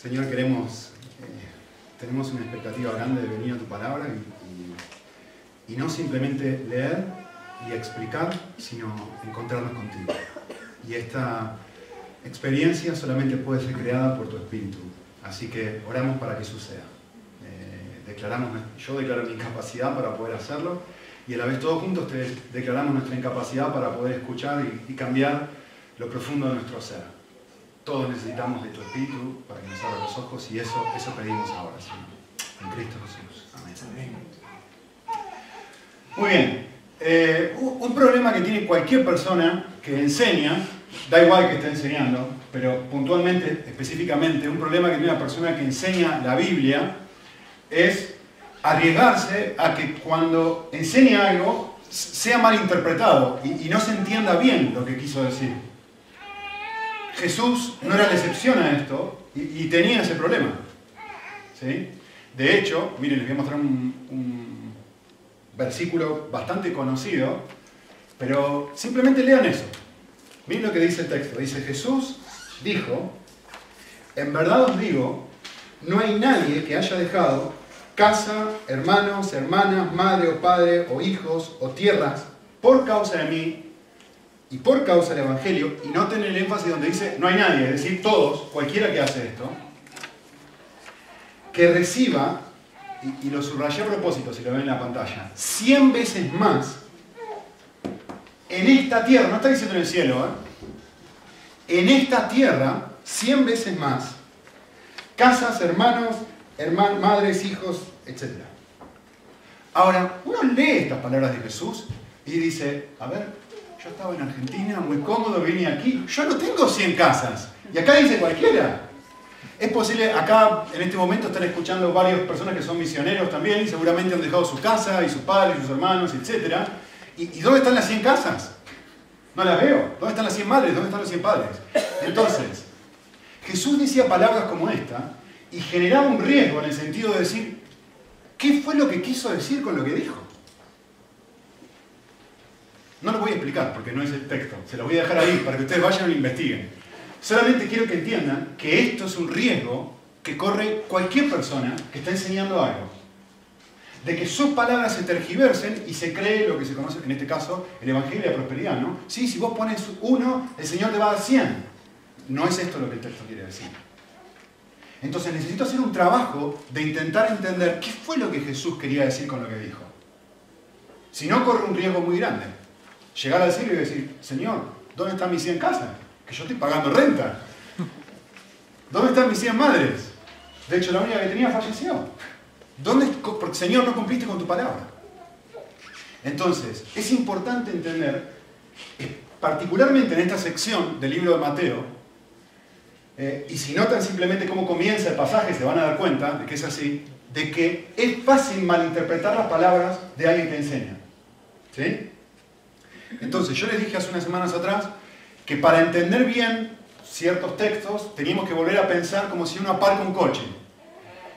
Señor, queremos, eh, tenemos una expectativa grande de venir a tu palabra y, no simplemente leer y explicar, sino encontrarnos contigo. Y esta experiencia solamente puede ser creada por tu Espíritu. Así que oramos para que suceda. Eh, declaramos, yo declaro mi incapacidad para poder hacerlo y a la vez todos juntos te declaramos nuestra incapacidad para poder escuchar y cambiar lo profundo de nuestro ser. Todos necesitamos de tu Espíritu para que nos abra los ojos y eso, eso pedimos ahora, Señor. En Cristo Jesús. Amén. Muy bien. Eh, un problema que tiene cualquier persona que enseña, da igual que esté enseñando, pero puntualmente, específicamente, un problema que tiene una persona que enseña la Biblia es arriesgarse a que cuando enseña algo sea mal interpretado y, y no se entienda bien lo que quiso decir. Jesús no era la excepción a esto y, tenía ese problema. ¿sí? De hecho, miren, les voy a mostrar un, versículo bastante conocido, pero simplemente lean eso. Miren lo que dice el texto. Dice, Jesús dijo, en verdad os digo, no hay nadie que haya dejado casa, hermanos, hermanas, madre o padre o hijos o tierras por causa de mí y por causa del Evangelio, y noten el énfasis donde dice no hay nadie, es decir, todos, cualquiera que hace esto, que reciba, y, lo subrayé a propósito si lo ven en la pantalla, 100 veces más en esta tierra, no está diciendo en el cielo, ¿eh? en esta tierra, 100 veces más, casas, hermanos, hermanos, madres, hijos, etc. Ahora, uno lee estas palabras de Jesús y dice, a ver, yo estaba en Argentina, muy cómodo, vine aquí. Yo no tengo 100 casas. Y acá dice cualquiera. Es posible, acá en este momento están escuchando varias personas que son misioneros también, y seguramente han dejado su casa y sus padres, sus hermanos, etc. ¿Y, dónde están las 100 casas? No las veo. ¿Dónde están las 100 madres? ¿Dónde están los 100 padres? Entonces, Jesús decía palabras como esta y generaba un riesgo en el sentido de decir, ¿qué fue lo que quiso decir con lo que dijo? No lo voy a explicar porque no es el texto, se lo voy a dejar ahí para que ustedes vayan lo investiguen. Solamente quiero que entiendan que esto es un riesgo que corre cualquier persona que está enseñando algo. De que sus palabras se tergiversen y se cree lo que se conoce, en este caso, el Evangelio de la Prosperidad, ¿no? Sí, si vos pones uno, el Señor te va a dar cien. No es esto lo que el texto quiere decir. Entonces necesito hacer un trabajo de intentar entender qué fue lo que Jesús quería decir con lo que dijo. Si no, corre un riesgo muy grande llegar al cielo y decir, Señor, ¿dónde están mis 100 casas? Que yo estoy pagando renta. ¿Dónde están mis 100 madres? De hecho, la única que tenía falleció. ¿Dónde, porque Señor, no cumpliste con tu palabra. Entonces, es importante entender, particularmente en esta sección del libro de Mateo, eh, y si notan simplemente cómo comienza el pasaje, se van a dar cuenta de que es así, de que es fácil malinterpretar las palabras de alguien que enseña. ¿Sí? Entonces, yo les dije hace unas semanas atrás que para entender bien ciertos textos teníamos que volver a pensar como si uno aparca un coche.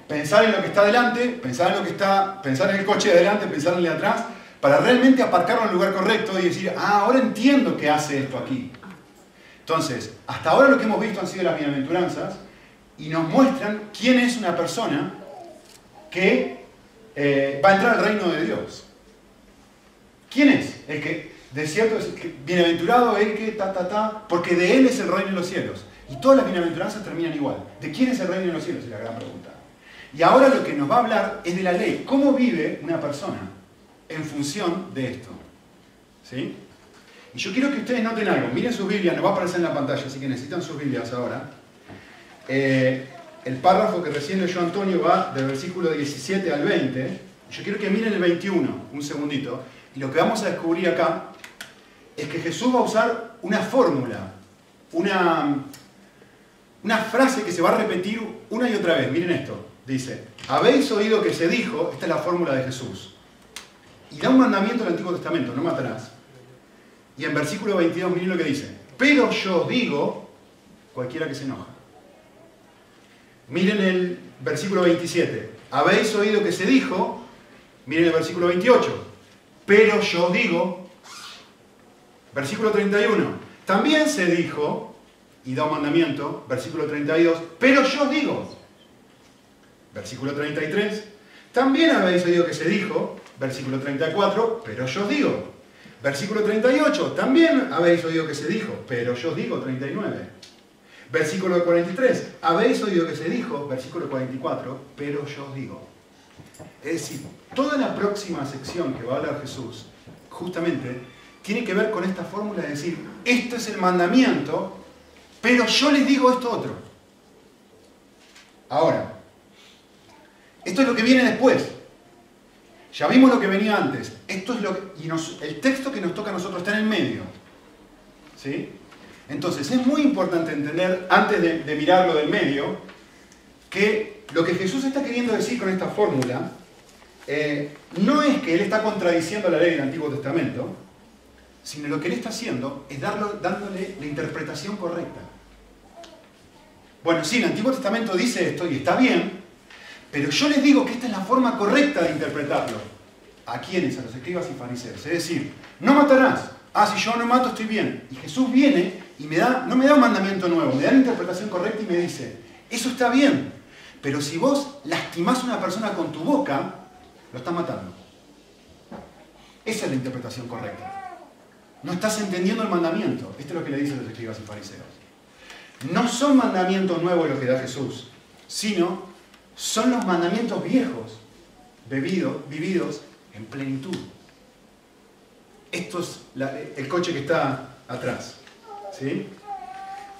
Pensar en lo que está delante, pensar en lo que está, pensar en el coche de adelante, pensar en el de atrás, para realmente aparcarlo en el lugar correcto y decir, ah, ahora entiendo que hace esto aquí. Entonces, hasta ahora lo que hemos visto han sido las bienaventuranzas y nos muestran quién es una persona que eh, va a entrar al reino de Dios. ¿Quién es? El que de cierto, bienaventurado el que, ta, ta, ta, porque de él es el reino de los cielos. Y todas las bienaventuranzas terminan igual. ¿De quién es el reino de los cielos? Es la gran pregunta. Y ahora lo que nos va a hablar es de la ley. ¿Cómo vive una persona en función de esto? ¿Sí? Y yo quiero que ustedes noten algo. Miren sus Biblias, nos va a aparecer en la pantalla, así que necesitan sus Biblias ahora. Eh, el párrafo que recién leyó Antonio va del versículo 17 al 20. Yo quiero que miren el 21, un segundito. Y lo que vamos a descubrir acá es que Jesús va a usar una fórmula, una, frase que se va a repetir una y otra vez. Miren esto. Dice, habéis oído que se dijo, esta es la fórmula de Jesús. Y da un mandamiento del Antiguo Testamento, no matarás. Y en versículo 22 miren lo que dice. Pero yo digo, cualquiera que se enoja. Miren el versículo 27. Habéis oído que se dijo, miren el versículo 28. Pero yo digo, Versículo 31. También se dijo, y da un mandamiento, versículo 32, pero yo digo, versículo 33, también habéis oído que se dijo, versículo 34, pero yo digo, versículo 38, también habéis oído que se dijo, pero yo digo, 39, versículo 43, habéis oído que se dijo, versículo 44, pero yo digo. Es decir, toda la próxima sección que va a hablar Jesús, justamente, tiene que ver con esta fórmula de decir, esto es el mandamiento, pero yo les digo esto otro. Ahora, esto es lo que viene después. Ya vimos lo que venía antes. Esto es lo y el texto que nos toca a nosotros está en el medio. ¿Sí? Entonces, es muy importante entender, antes de, mirar lo del medio, que lo que Jesús está queriendo decir con esta fórmula eh, no es que Él está contradiciendo la ley del Antiguo Testamento, sino lo que Él está haciendo es darlo, dándole la interpretación correcta. Bueno, sí, el Antiguo Testamento dice esto y está bien, pero yo les digo que esta es la forma correcta de interpretarlo. ¿A quiénes? A los escribas y fariseos. Es decir, no matarás. Ah, si yo no mato estoy bien. Y Jesús viene y me da, no me da un mandamiento nuevo, me da la interpretación correcta y me dice, eso está bien, pero si vos lastimás a una persona con tu boca, lo estás matando. Esa es la interpretación correcta. No estás entendiendo el mandamiento. Esto es lo que le dicen los escribas y fariseos. No son mandamientos nuevos los que da Jesús, sino son los mandamientos viejos, vividos en plenitud. Esto es el coche que está atrás. ¿sí?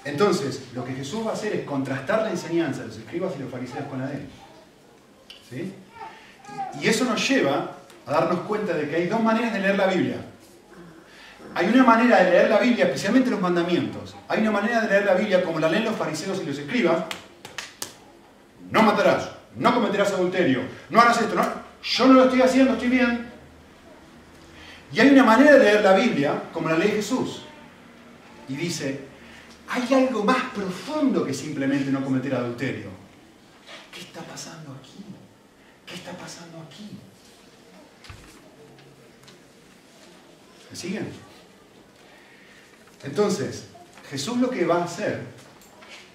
Entonces, lo que Jesús va a hacer es contrastar la enseñanza de los escribas y los fariseos con la de él. ¿sí? Y eso nos lleva a darnos cuenta de que hay dos maneras de leer la Biblia. Hay una manera de leer la Biblia, especialmente los mandamientos. Hay una manera de leer la Biblia como la leen los fariseos y los escribas, no matarás, no cometerás adulterio, no harás esto, no, yo no lo estoy haciendo, estoy bien. Y hay una manera de leer la Biblia, como la lee Jesús, y dice, hay algo más profundo que simplemente no cometer adulterio. ¿Qué está pasando aquí? ¿Qué está pasando aquí? ¿Me siguen? Entonces, Jesús lo que va a hacer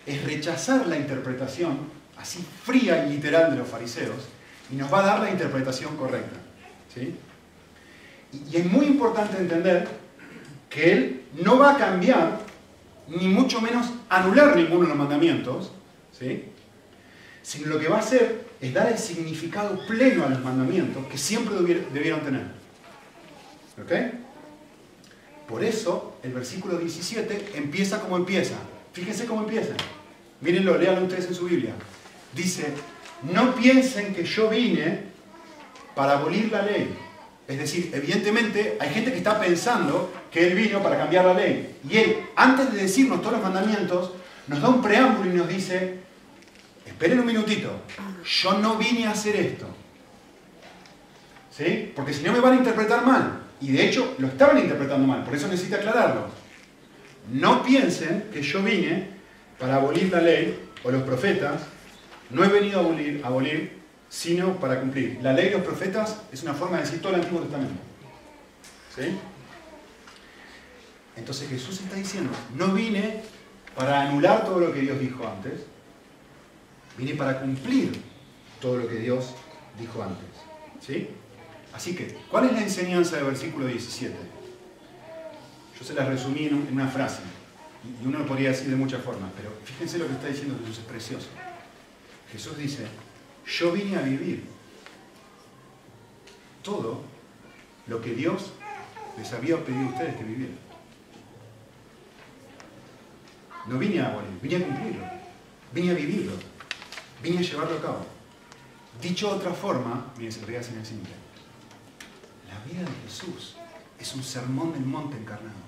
es rechazar la interpretación así fría y literal de los fariseos y nos va a dar la interpretación correcta. ¿sí? Y, es muy importante entender que Él no va a cambiar, ni mucho menos anular ninguno de los mandamientos, ¿sí? sino lo que va a hacer es dar el significado pleno a los mandamientos que siempre debieron tener. ¿Ok? Por eso el versículo 17 empieza como empieza. Fíjense cómo empieza. Mírenlo, léanlo ustedes en su Biblia dice, no piensen que yo vine para abolir la ley. Es decir, evidentemente hay gente que está pensando que Él vino para cambiar la ley. Y Él, antes de decirnos todos los mandamientos, nos da un preámbulo y nos dice, esperen un minutito, yo no vine a hacer esto. ¿Sí? Porque si no me van a interpretar mal. Y de hecho lo estaban interpretando mal, por eso necesito aclararlo. No piensen que yo vine para abolir la ley o los profetas, no he venido a abolir, abolir, sino para cumplir. La ley de los profetas es una forma de decir todo el Antiguo Testamento. ¿Sí? Entonces Jesús está diciendo, no vine para anular todo lo que Dios dijo antes, vine para cumplir todo lo que Dios dijo antes. ¿Sí? Así que, ¿cuál es la enseñanza del versículo 17? Yo se la resumí en una frase, y uno lo podría decir de muchas formas, pero fíjense lo que está diciendo Jesús, es precioso. Jesús dice, yo vine a vivir todo lo que Dios les había pedido a ustedes que vivieran. No vine a morir, vine a cumplirlo, vine a vivirlo, vine a llevarlo a cabo. Dicho de otra forma, miren, se lo voy a. La vida de Jesús es un sermón del monte encarnado.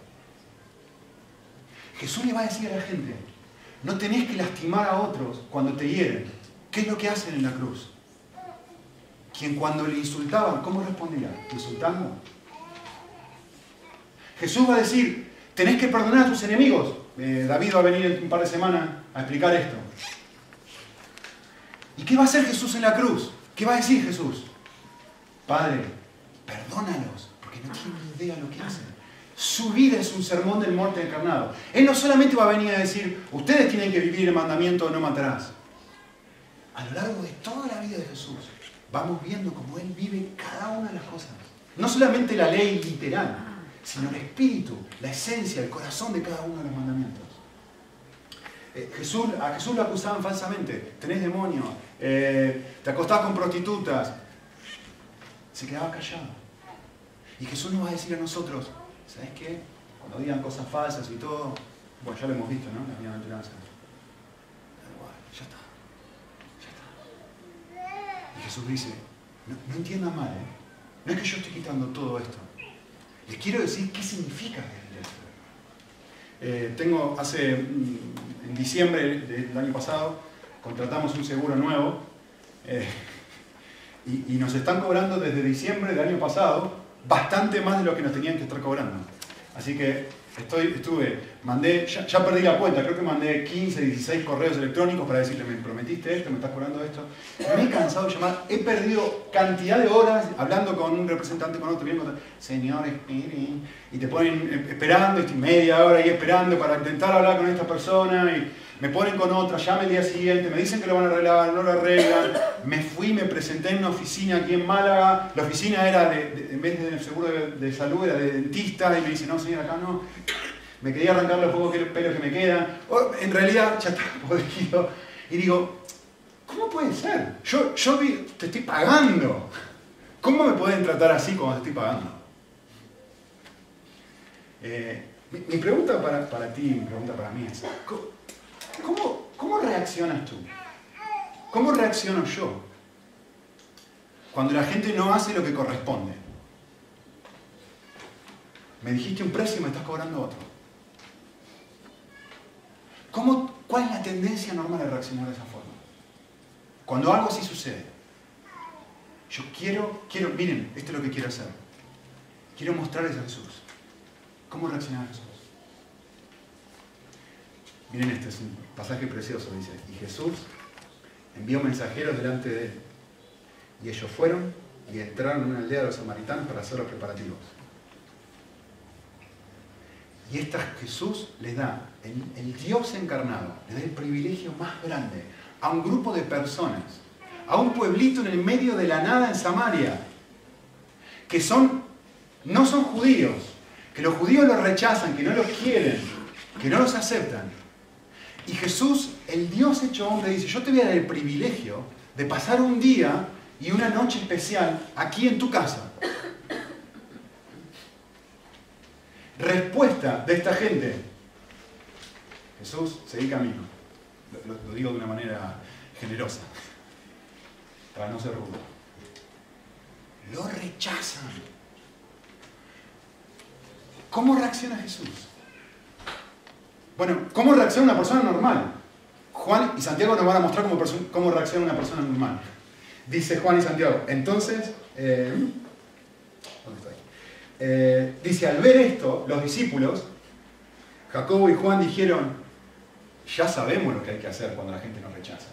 Jesús le va a decir a la gente, no tenés que lastimar a otros cuando te hieren, ¿Qué es lo que hacen en la cruz? Quien cuando le insultaban, ¿cómo respondía? ¿Insultando? Jesús va a decir, tenés que perdonar a tus enemigos. Eh, David va a venir en un par de semanas a explicar esto. ¿Y qué va a hacer Jesús en la cruz? ¿Qué va a decir Jesús? Padre, perdónalos, porque no tienen idea de lo que hacen. Su vida es un sermón del monte encarnado. Él no solamente va a venir a decir, ustedes tienen que vivir el mandamiento no matarás. A lo largo de toda la vida de Jesús, vamos viendo cómo Él vive cada una de las cosas. No solamente la ley literal, sino el espíritu, la esencia, el corazón de cada uno de los mandamientos. Eh, Jesús, a Jesús lo acusaban falsamente, tenés demonio, eh, te acostás con prostitutas. Se quedaba callado. Y Jesús nos va a decir a nosotros, ¿sabes qué? Cuando digan cosas falsas y todo, bueno, ya lo hemos visto, ¿no? La bienaventuranza. Ya está, ya está. Y Jesús dice, no, no entiendan mal, ¿eh? No es que yo esté quitando todo esto. Les quiero decir qué significa vivir esto. Eh, tengo hace, mm, en diciembre del año pasado, contratamos un seguro nuevo eh, y nos están cobrando desde diciembre del año pasado bastante más de lo que nos tenían que estar cobrando. Así que Estoy, estuve, mandé, ya, perdí la cuenta, creo que mandé 15, 16 correos electrónicos para decirle, me prometiste esto, me estás cobrando esto. Me he cansado de llamar, he perdido cantidad de horas hablando con un representante, con otro, bien, señor, esperen, y te ponen eh, esperando, estoy media hora ahí esperando para intentar hablar con esta persona, y me ponen con otra, llame el día siguiente, me dicen que lo van a arreglar, no lo arreglan. Me fui, me presenté en una oficina aquí en Málaga. La oficina era, de, en vez de seguro de, salud, era de dentista. Y me dice, no, señor, acá no. Me quería arrancar los pocos pelos que me quedan. en realidad ya está podrido. Y digo, ¿cómo puede ser? Yo, yo te estoy pagando. ¿Cómo me pueden tratar así cuando te estoy pagando? Eh, mi, pregunta para, para ti, mi pregunta para mí es, ¿Cómo, ¿Cómo reaccionas tú? ¿Cómo reacciono yo? Cuando la gente no hace lo que corresponde. Me dijiste un precio y me estás cobrando otro. ¿Cómo, ¿Cuál es la tendencia normal de reaccionar de esa forma? Cuando algo así sucede. Yo quiero, quiero, miren, esto es lo que quiero hacer. Quiero mostrarles a Jesús. ¿Cómo reaccionar a Jesús? Miren, este es un pasaje precioso, dice. Y Jesús envió mensajeros delante de él. Y ellos fueron y entraron en una aldea de los samaritanos para hacer los preparativos. Y esta Jesús les da, el, el Dios encarnado, le da el privilegio más grande a un grupo de personas, a un pueblito en el medio de la nada en Samaria, que son, no son judíos, que los judíos los rechazan, que no los quieren, que no los aceptan. Y Jesús, el Dios hecho hombre, dice, yo te voy a dar el privilegio de pasar un día y una noche especial aquí en tu casa. Respuesta de esta gente. Jesús, seguí camino. Lo, lo digo de una manera generosa, para no ser rudo. Lo rechazan. ¿Cómo reacciona Jesús? Bueno, ¿cómo reacciona una persona normal? Juan y Santiago nos van a mostrar cómo, reacciona una persona normal. Dice Juan y Santiago, entonces, eh, ¿dónde está eh, dice, al ver esto, los discípulos, Jacobo y Juan dijeron, ya sabemos lo que hay que hacer cuando la gente nos rechaza.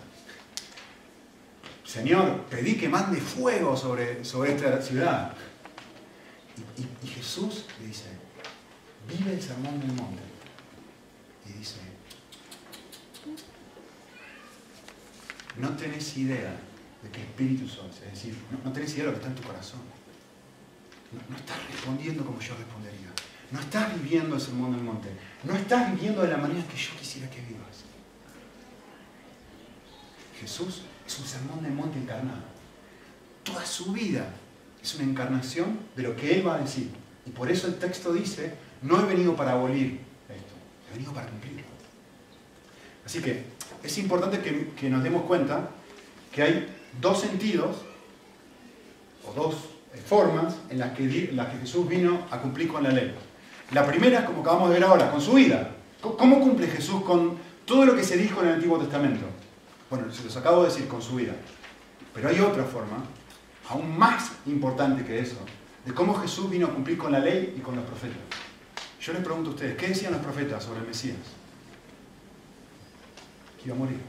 Señor, pedí que mande fuego sobre, sobre esta ciudad. Y, y Jesús le dice, vive el sermón del monte y dice, no tenés idea de qué espíritu sos, es decir, no, tenés idea de lo que está en tu corazón. No, estás respondiendo como yo respondería. No estás viviendo el sermón del monte. No estás viviendo de la manera que yo quisiera que vivas. Jesús es un sermón del monte encarnado. Toda su vida es una encarnación de lo que Él va a decir. Y por eso el texto dice, no he venido para abolir venido para cumplirlo. Así que es importante que, nos demos cuenta que hay dos sentidos o dos eh, formas en las, que, las que Jesús vino a cumplir con la ley. La primera es como acabamos de ver ahora, con su vida. ¿Cómo cumple Jesús con todo lo que se dijo en el Antiguo Testamento? Bueno, se los acabo de decir, con su vida. Pero hay otra forma, aún más importante que eso, de cómo Jesús vino a cumplir con la ley y con los profetas. Yo les pregunto a ustedes, ¿qué decían los profetas sobre el Mesías? Que iba a morir.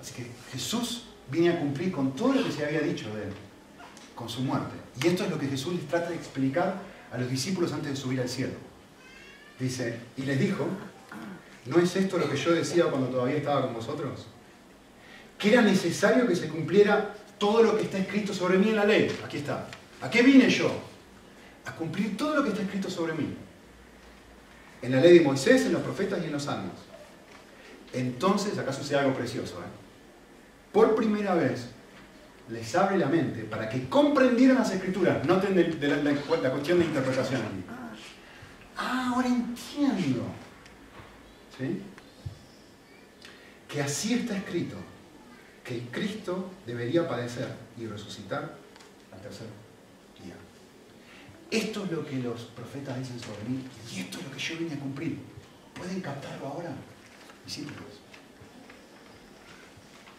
Así que Jesús viene a cumplir con todo lo que se había dicho de él, con su muerte. Y esto es lo que Jesús les trata de explicar a los discípulos antes de subir al cielo. Dice, y les dijo, ¿no es esto lo que yo decía cuando todavía estaba con vosotros? Que era necesario que se cumpliera todo lo que está escrito sobre mí en la ley. Aquí está. ¿A qué vine yo? A cumplir todo lo que está escrito sobre mí. En la ley de Moisés, en los profetas y en los salmos. Entonces, acá sucede algo precioso. ¿eh? Por primera vez, les abre la mente para que comprendieran las escrituras. Noten de, la, cuestión de interpretación Ah, ahora entiendo. ¿Sí? Que así está escrito, que Cristo debería padecer y resucitar al tercer. Esto es lo que los profetas dicen sobre mí y esto es lo que yo vine a cumplir. ¿Pueden captarlo ahora, discípulos?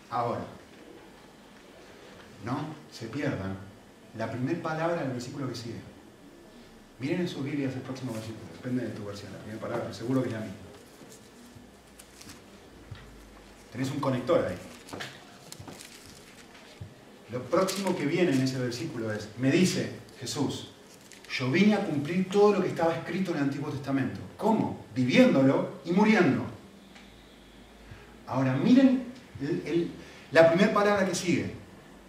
Ahora, no se pierdan la primera palabra del versículo que sigue. Miren en sus Biblias el próximo versículo, depende de tu versión, la primera palabra, seguro que es la misma. Tenés un conector ahí. Lo próximo que viene en ese versículo es, me dice Jesús, yo vine a cumplir todo lo que estaba escrito en el Antiguo Testamento. ¿Cómo? Viviéndolo y muriendo. Ahora miren la primera palabra que sigue.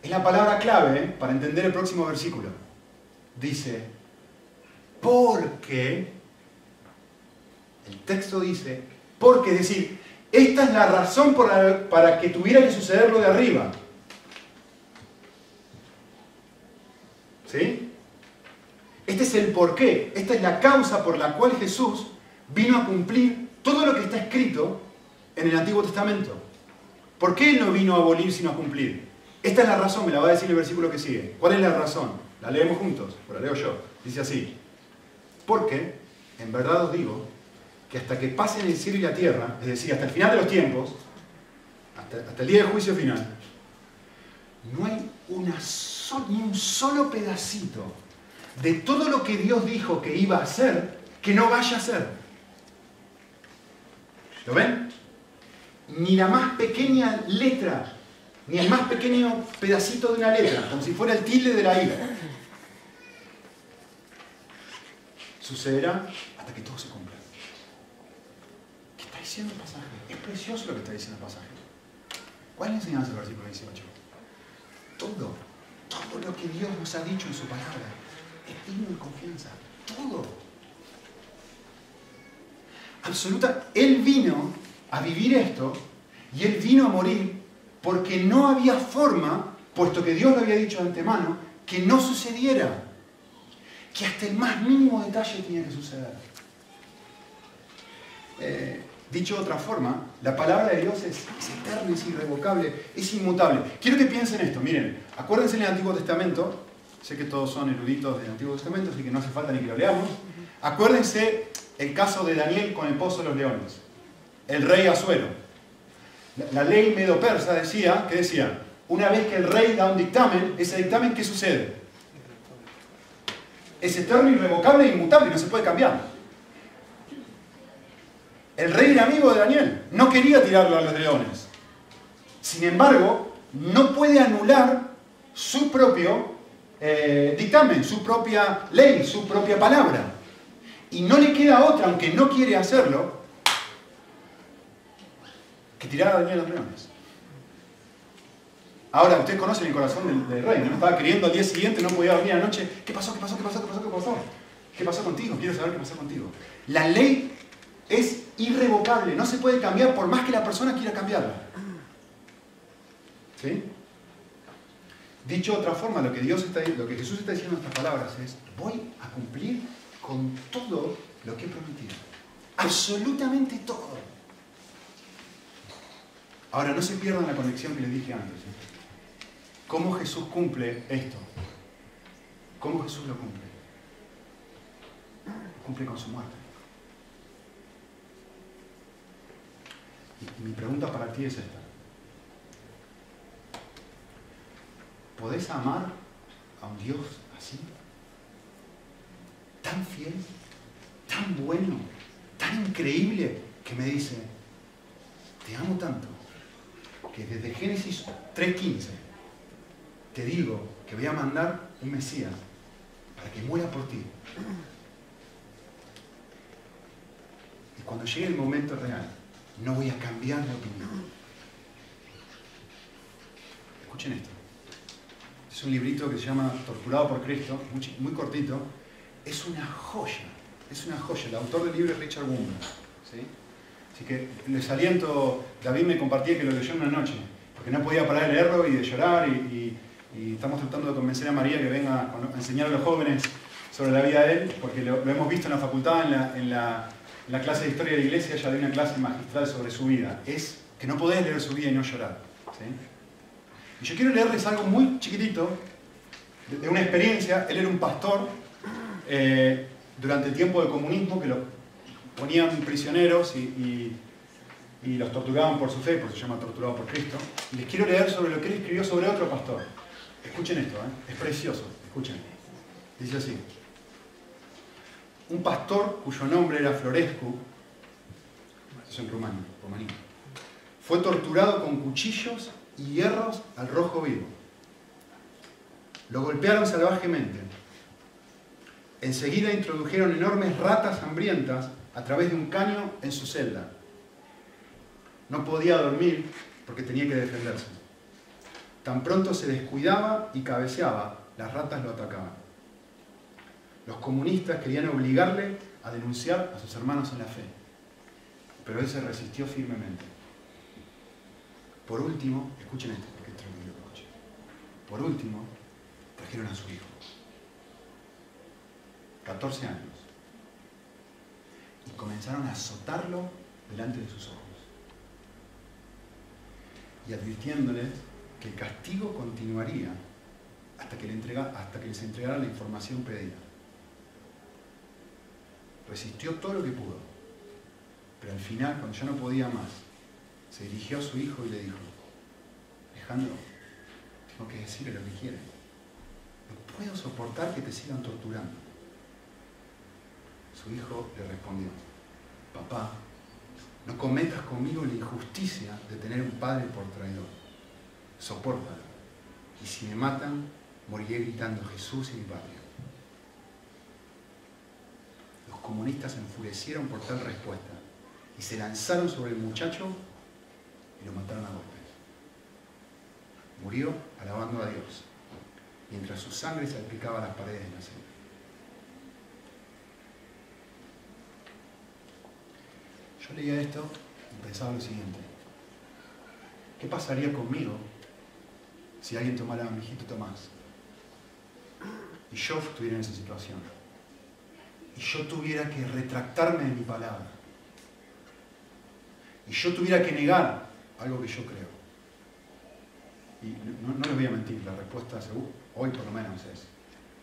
Es la palabra clave ¿eh? para entender el próximo versículo. Dice, porque, el texto dice, porque, es decir, esta es la razón para que tuviera que suceder lo de arriba. ¿Sí? Este es el porqué, esta es la causa por la cual Jesús vino a cumplir todo lo que está escrito en el Antiguo Testamento. ¿Por qué Él no vino a abolir sino a cumplir? Esta es la razón, me la va a decir el versículo que sigue. ¿Cuál es la razón? La leemos juntos, o la leo yo. Dice así. Porque, en verdad os digo, que hasta que pasen el cielo y la tierra, es decir, hasta el final de los tiempos, hasta, el día del juicio final, no hay una ni un solo pedacito de todo lo que Dios dijo que iba a hacer que no vaya a ser. ¿Lo ven? Ni la más pequeña letra ni el más pequeño pedacito de una letra, como si fuera el tilde de la ira. Sucederá hasta que todo se cumpla. ¿Qué está diciendo el pasaje? Es precioso lo que está diciendo el pasaje. ¿Cuál es la enseñanza del versículo 18? Todo, todo lo que Dios nos ha dicho en su palabra es digno confianza. Todo. Absoluta. Él vino a vivir esto y Él vino a morir porque no había forma, puesto que Dios lo había dicho de antemano, que no sucediera. Que hasta el más mínimo detalle tenía que suceder. Eh, dicho de otra forma, la palabra de Dios es, eterna, es irrevocable, es inmutable. Quiero que piensen esto, miren, acuérdense en el Antiguo Testamento, sé que todos son eruditos del Antiguo Testamento, así que no hace falta ni que lo leamos. Acuérdense el caso de Daniel con el pozo de los leones, el rey Azuero. La ley medo-persa decía, que decía, una vez que el rey da un dictamen, ese dictamen, ¿qué sucede? Es eterno, irrevocable e inmutable, no se puede cambiar. El rey era amigo de Daniel, no quería tirarlo a los leones. Sin embargo, no puede anular su propio eh, dictamen, su propia ley, su propia palabra. Y no le queda otra, aunque no quiere hacerlo, que tirara a Daniel a los leones. Ahora, ustedes conocen el corazón del, rey, ¿no? Estaba queriendo al día siguiente, no podía dormir anoche. ¿Qué pasó? ¿Qué pasó? ¿Qué pasó? ¿Qué pasó? ¿Qué pasó? ¿Qué pasó contigo? Quiero saber qué pasó contigo. La ley es irrevocable, no se puede cambiar por más que la persona quiera cambiarla. ¿Sí? Dicho de otra forma, lo que, Dios está, lo que Jesús está diciendo en estas palabras es, voy a cumplir con todo lo que he prometido. Absolutamente todo. Ahora, no se pierdan la conexión que les dije antes. ¿eh? ¿Cómo Jesús cumple esto? ¿Cómo Jesús lo cumple? cumple con su muerte. Y mi pregunta para ti es esta. ¿Podés amar a un Dios así? Tan fiel, tan bueno, tan increíble, que me dice, te amo tanto que desde Génesis 3.15 te digo que voy a mandar un Mesías para que muera por ti. Y cuando llegue el momento real, no voy a cambiar de opinión. Escuchen esto. Es un librito que se llama Torturado por Cristo, muy, cortito. Es una joya, es una joya. El autor del libro es Richard Wurmbrand. Así que les aliento, David me compartía que lo leyó en una noche, porque no podía parar de leerlo y de llorar y, estamos tratando de convencer a María que venga a enseñar a los jóvenes sobre la vida de él, porque lo, hemos visto en la facultad, en la, clase de historia de la iglesia, ella dio una clase magistral sobre su vida. Es que no podés leer su vida y no llorar. Y yo quiero leerles algo muy chiquitito, de, una experiencia. Él era un pastor eh, durante el tiempo del comunismo que lo ponían prisioneros y, los torturaban por su fe, por se llama torturado por Cristo. Y les quiero leer sobre lo que él escribió sobre otro pastor. Escuchen esto, ¿eh? es precioso, escuchen. Dice así. Un pastor cuyo nombre era Florescu, es en Rumania, Rumanía, fue torturado con cuchillos y hierros al rojo vivo. Lo golpearon salvajemente. Enseguida introdujeron enormes ratas hambrientas a través de un caño en su celda. No podía dormir porque tenía que defenderse. Tan pronto se descuidaba y cabeceaba, las ratas lo atacaban. Los comunistas querían obligarle a denunciar a sus hermanos en la fe, pero él se resistió firmemente. Por último, escuchen esto, porque esto es lo Por último, trajeron a su hijo. 14 años y comenzaron a azotarlo delante de sus ojos. Y advirtiéndoles que el castigo continuaría hasta que, le entrega, hasta que les entregara la información pedida. Resistió todo lo que pudo, pero al final, cuando ya no podía más, se dirigió a su hijo y le dijo, Alejandro, tengo que decirle lo que quiere. No puedo soportar que te sigan torturando. Su hijo le respondió, papá, no cometas conmigo la injusticia de tener un padre por traidor. Sopórtalo. Y si me matan, moriré gritando Jesús y mi patria. Los comunistas se enfurecieron por tal respuesta y se lanzaron sobre el muchacho y lo mataron a golpes. Murió alabando a Dios, mientras su sangre salpicaba las paredes de la celda. Yo leía esto y pensaba lo siguiente. ¿Qué pasaría conmigo si alguien tomara a mi hijito Tomás y yo estuviera en esa situación? Y yo tuviera que retractarme de mi palabra. Y yo tuviera que negar algo que yo creo. Y no, les voy a mentir, la respuesta hoy por lo menos es,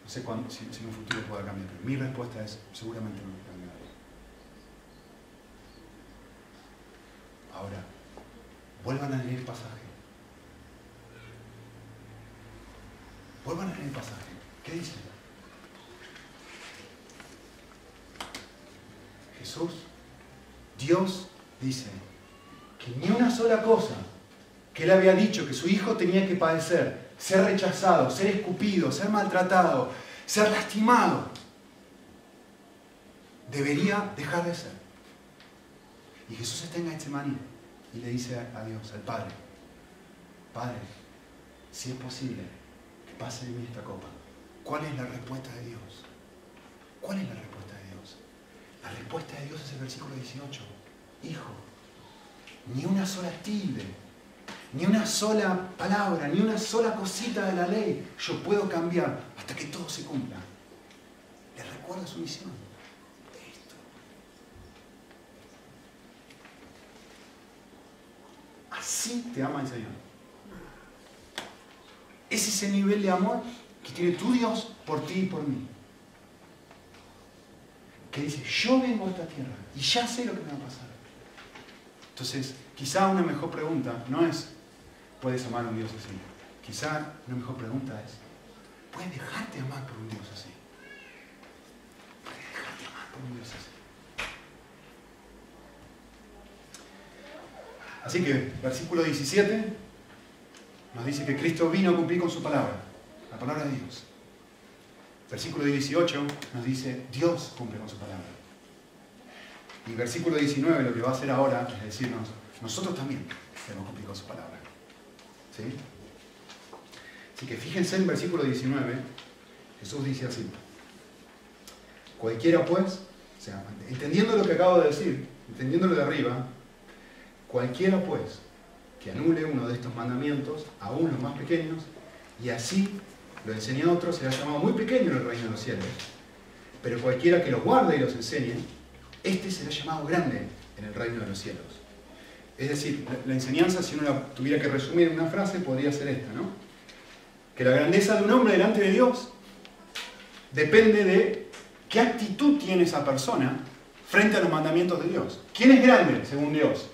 no sé cuándo, si, en un futuro pueda cambiar, pero mi respuesta es seguramente no Ahora, vuelvan a leer el pasaje. Vuelvan a leer el pasaje. ¿Qué dice? Jesús, Dios dice ni una sola cosa que él había dicho que su hijo tenía que padecer, ser rechazado, ser escupido, ser maltratado, ser lastimado, debería dejar de ser. Y Jesús está en Getsemaní y le dice a Dios, al Padre, Padre, si es posible que pase de mí esta copa, ¿cuál es la respuesta de Dios? ¿Cuál es la respuesta de Dios? La respuesta de Dios es el versículo 18. Hijo, ni una sola tilde, ni una sola palabra, ni una sola cosita de la ley yo puedo cambiar hasta que todo se cumpla. Le recuerda su misión. Así te ama el Señor. Es ese nivel de amor que tiene tu Dios por ti y por mí. Que dice, yo vengo a esta tierra y ya sé lo que me va a pasar. Entonces, quizá una mejor pregunta no es, ¿puedes amar a un Dios así? Quizá una mejor pregunta es, ¿puedes dejarte amar por un Dios así? ¿Puedes dejarte amar por un Dios así? Así que, versículo 17 nos dice que Cristo vino a cumplir con su palabra, la palabra de Dios. Versículo 18 nos dice, Dios cumple con su palabra. Y versículo 19 lo que va a hacer ahora es decirnos, nosotros también debemos cumplir con su palabra. ¿Sí? Así que fíjense en versículo 19, Jesús dice así, cualquiera pues, o sea, entendiendo lo que acabo de decir, entendiendo lo de arriba, cualquiera pues que anule uno de estos mandamientos, aún los más pequeños, y así lo enseñe a otros, será llamado muy pequeño en el reino de los cielos. Pero cualquiera que los guarde y los enseñe, este será llamado grande en el reino de los cielos. Es decir, la enseñanza, si uno la tuviera que resumir en una frase, podría ser esta, ¿no? Que la grandeza de un hombre delante de Dios depende de qué actitud tiene esa persona frente a los mandamientos de Dios. ¿Quién es grande según Dios?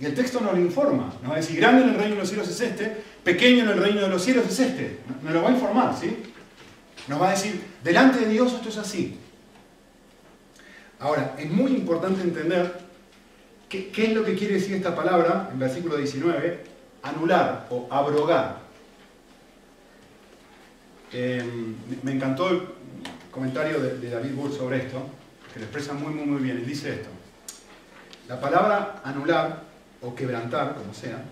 Y el texto nos lo informa. Nos va a decir, grande en el reino de los cielos es este, pequeño en el reino de los cielos es este. Nos lo va a informar, ¿sí? Nos va a decir, delante de Dios esto es así. Ahora, es muy importante entender qué, es lo que quiere decir esta palabra en versículo 19, anular o abrogar. Em, me encantó el comentario de, David Bull sobre esto, que lo expresa muy, muy, muy bien. Él dice esto. La palabra anular o quebrantar, como sea,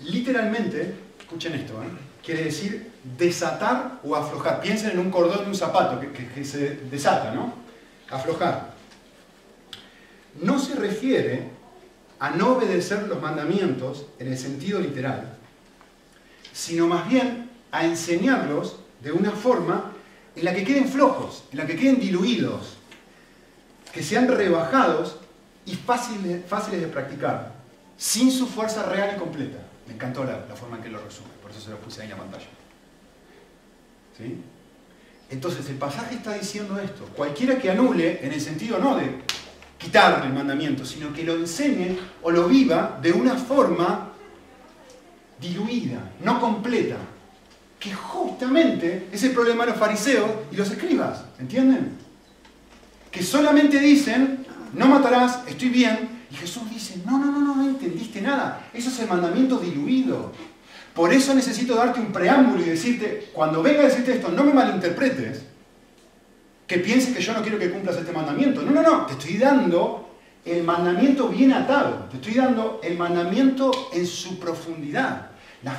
literalmente, escuchen esto, ¿eh? quiere decir desatar o aflojar. Piensen en un cordón de un zapato que, se desata, ¿no? Aflojar. No se refiere a no obedecer los mandamientos en el sentido literal, sino más bien a enseñarlos de una forma en la que queden flojos, en la que queden diluidos, que sean rebajados y fáciles, de practicar sin su fuerza real y completa. Me encantó la, forma en que lo resume, por eso se lo puse ahí en la pantalla. ¿Sí? Entonces el pasaje está diciendo esto, cualquiera que anule, en el sentido no de quitarle el mandamiento, sino que lo enseñe o lo viva de una forma diluida, no completa, que justamente es el problema de los fariseos y los escribas, ¿entienden? Que solamente dicen, no matarás, estoy bien, y Jesús dice, no, no, no, no, entendiste nada. Eso es el mandamiento diluido. Por eso necesito darte un preámbulo y decirte, cuando venga a decirte esto, no me malinterpretes, que pienses que yo no quiero que cumplas este mandamiento. No, no, no, te estoy dando el mandamiento bien atado. Te estoy dando el mandamiento en su profundidad.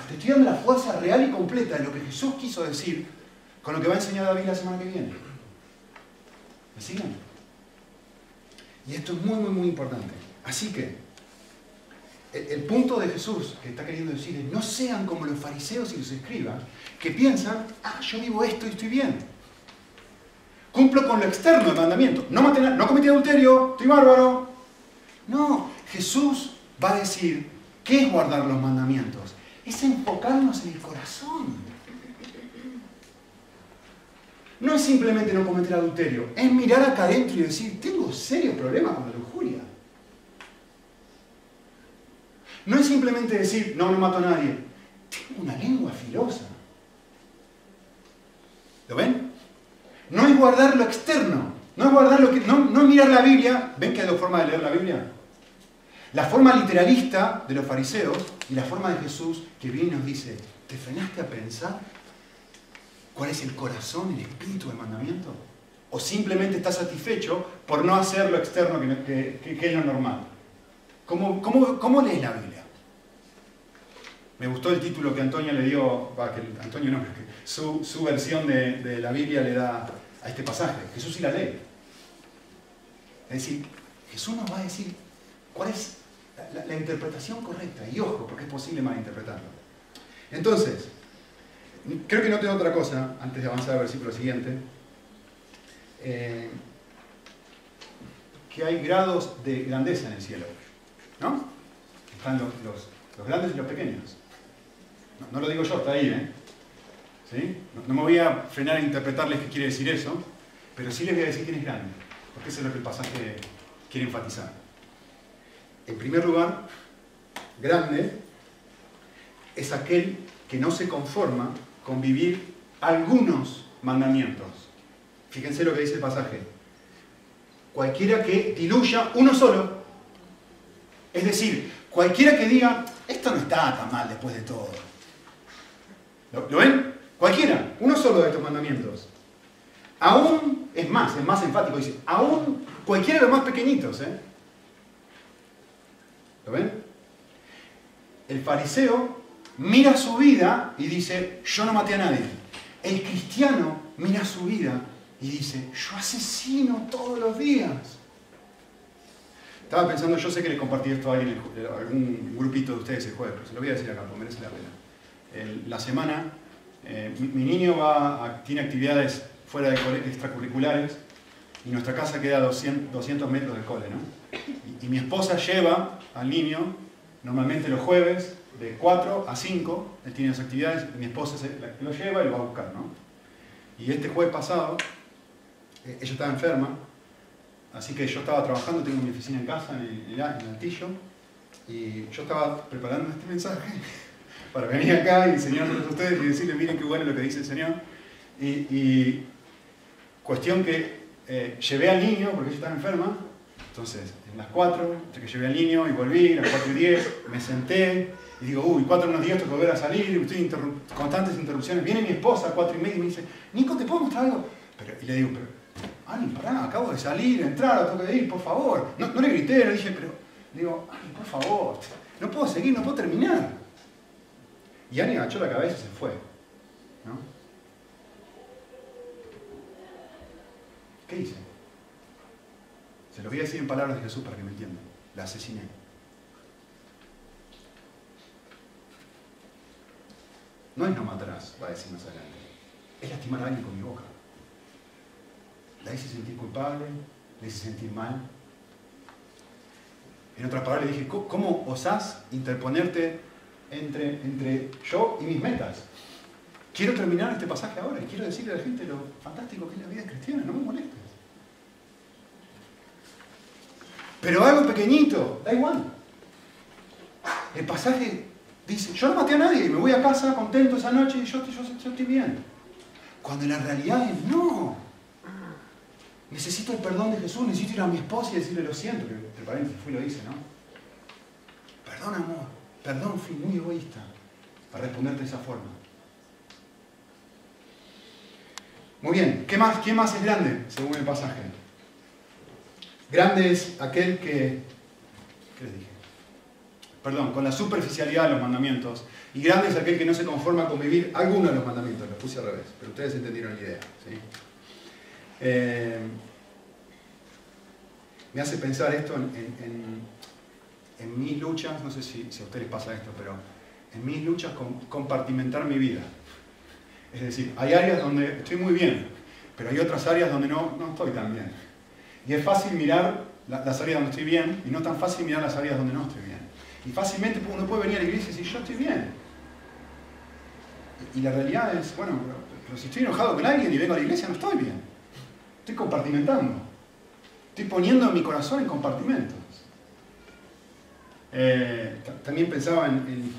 te estoy dando la fuerza real y completa de lo que Jesús quiso decir con lo que va a enseñar David la semana que viene. ¿Me siguen? Y esto es muy, muy, muy importante. Así que, el, punto de Jesús que está queriendo decir es, no sean como los fariseos y los escribas, que piensan, ah, yo vivo esto y estoy bien. Cumplo con lo externo del mandamiento. No, no cometí adulterio, estoy bárbaro. No, Jesús va a decir, ¿qué es guardar los mandamientos? Es enfocarnos en el corazón. No es simplemente no cometer adulterio, es mirar acá adentro y decir, tengo serios problemas con la lujuria. No es simplemente decir, no, no mato a nadie. Tengo una lengua filosa. ¿Lo ven? No es guardar lo externo. No es guardar lo que. No, es mirar la Biblia. ¿Ven que hay dos formas de leer la Biblia? La forma literalista de los fariseos y la forma de Jesús que viene y nos dice: ¿Te frenaste a pensar cuál es el corazón, el espíritu del mandamiento? ¿O simplemente estás satisfecho por no hacer lo externo que, es lo normal? ¿Cómo, cómo, cómo lees la Biblia? Me gustó el título que Antonio le dio, que Antonio no, que su, su versión de, la Biblia le da a este pasaje. Jesús sí la lee. Es decir, Jesús nos va a decir cuál es la, interpretación correcta. Y ojo, porque es posible malinterpretarlo. Entonces, creo que no tengo otra cosa antes de avanzar al versículo siguiente. Eh, que hay grados de grandeza en el cielo. ¿No? Están los, los grandes y los pequeños. No, lo digo yo, está ahí, ¿eh? ¿Sí? No, me voy a frenar a interpretarles qué quiere decir eso, pero sí les voy a decir quién es grande, porque eso es lo que el pasaje quiere enfatizar. En primer lugar, grande es aquel que no se conforma con vivir algunos mandamientos. Fíjense lo que dice el pasaje. Cualquiera que diluya uno solo, es decir, cualquiera que diga, esto no está tan mal después de todo. ¿Lo, ven? Cualquiera, uno solo de estos mandamientos. Aún, es más, es más enfático, dice, aún cualquiera de los más pequeñitos, ¿eh? ¿Lo ven? El fariseo mira su vida y dice, yo no maté a nadie. El cristiano mira su vida y dice, yo asesino todos los días. Estaba pensando, yo sé que le compartí esto a alguien, algún grupito de ustedes el jueves, pero se lo voy a decir acá, porque merece la pena. La semana, eh, mi, niño va tiene actividades fuera de extracurriculares y nuestra casa queda a 200, 200 metros del cole, ¿no? Y, mi esposa lleva al niño, normalmente los jueves, de 4 a 5, él tiene las actividades, mi esposa lo lleva y lo va a buscar, ¿no? Y este jueves pasado, eh, ella estaba enferma, así que yo estaba trabajando, tengo mi oficina en casa, en el, altillo, y yo estaba preparando este mensaje para venir acá y enseñarles a ustedes y decirles, miren qué bueno lo que dice el Señor. Y, cuestión que eh, llevé al niño, porque ella estaba enferma, entonces, en las 4, entre que llevé al niño y volví, a las 4 y 10, me senté, y digo, uy, 4 menos 10 tengo que volver a salir, estoy constantes interrupciones. Viene mi esposa a 4 y media y me dice, Nico, ¿te puedo mostrar algo? Y le digo, pero, Ani, pará, acabo de salir, entrar, tengo que ir, por favor. No, no le grité, le dije, pero, digo, Ani, por favor, no puedo seguir, no puedo terminar. Y Ani agachó la cabeza y se fue. ¿no? ¿Qué hice? Se lo voy a decir en palabras de Jesús para que me entiendan. La asesiné. No es no matarás, va a decir más adelante. Es lastimar a alguien con mi boca. La hice sentir culpable, la hice sentir mal. En otras palabras le dije, ¿cómo osás interponerte entre, entre yo y mis metas? Quiero terminar este pasaje ahora y quiero decirle a la gente lo fantástico que es la vida cristiana, no me molestes. Pero algo pequeñito, da igual. El pasaje dice, yo no maté a nadie, me voy a casa contento esa noche y yo, estoy bien. Cuando la realidad es, no. Necesito el perdón de Jesús, necesito ir a mi esposa y decirle lo siento, que entre paréntesis fui lo hice, ¿no? Perdón, amor, perdón, fui muy egoísta para responderte de esa forma. Muy bien, ¿qué más, ¿quién más es grande según el pasaje? Grande es aquel que, ¿qué les dije? Perdón, con la superficialidad de los mandamientos. Y grande es aquel que no se conforma con vivir alguno de los mandamientos. Lo puse al revés, pero ustedes entendieron la idea. Eh, me hace pensar esto en, mis luchas, no sé si, a ustedes les pasa esto, pero en mis luchas compartimentar mi vida. Es decir, hay áreas donde estoy muy bien, pero hay otras áreas donde no, estoy tan bien. Y es fácil mirar las áreas donde estoy bien y no tan fácil mirar las áreas donde no estoy bien. Y fácilmente uno puede venir a la iglesia y decir, yo estoy bien. Y la realidad es, bueno, si estoy enojado con alguien y vengo a la iglesia, no estoy bien. Estoy compartimentando. Estoy poniendo mi corazón en compartimentos. Eh, también pensaba en, eh,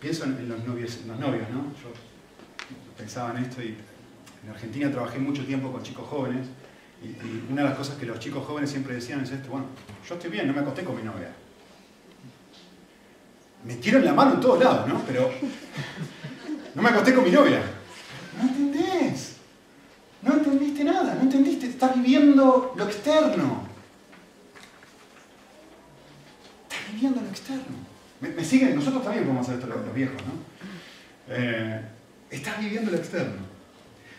pienso en, los novios, los novios, ¿no? Yo pensaba en esto y en Argentina trabajé mucho tiempo con chicos jóvenes y, una de las cosas que los chicos jóvenes siempre decían es esto, bueno, yo estoy bien, no me acosté con mi novia. Me tiran la mano en todos lados, ¿no? Pero no me acosté con mi novia. No entendés. No entendiste nada, no entendiste, estás viviendo lo externo. Estás viviendo lo externo. ¿Me, siguen? Nosotros también podemos hacer esto los, viejos, ¿no? Eh, estás viviendo lo externo.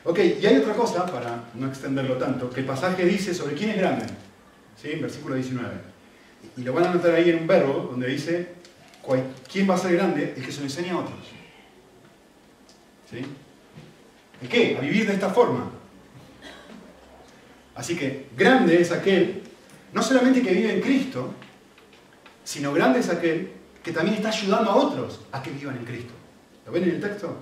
Ok, y hay otra cosa, para no extenderlo tanto, que el pasaje dice sobre quién es grande. ¿Sí? En versículo 19. Y lo van a notar ahí en un verbo donde dice, ¿quién va a ser grande? El que se lo enseña a otros. ¿Sí? ¿En qué? A vivir de esta forma. Así que grande es aquel, no solamente que vive en Cristo, sino grande es aquel que también está ayudando a otros a que vivan en Cristo. ¿Lo ven en el texto?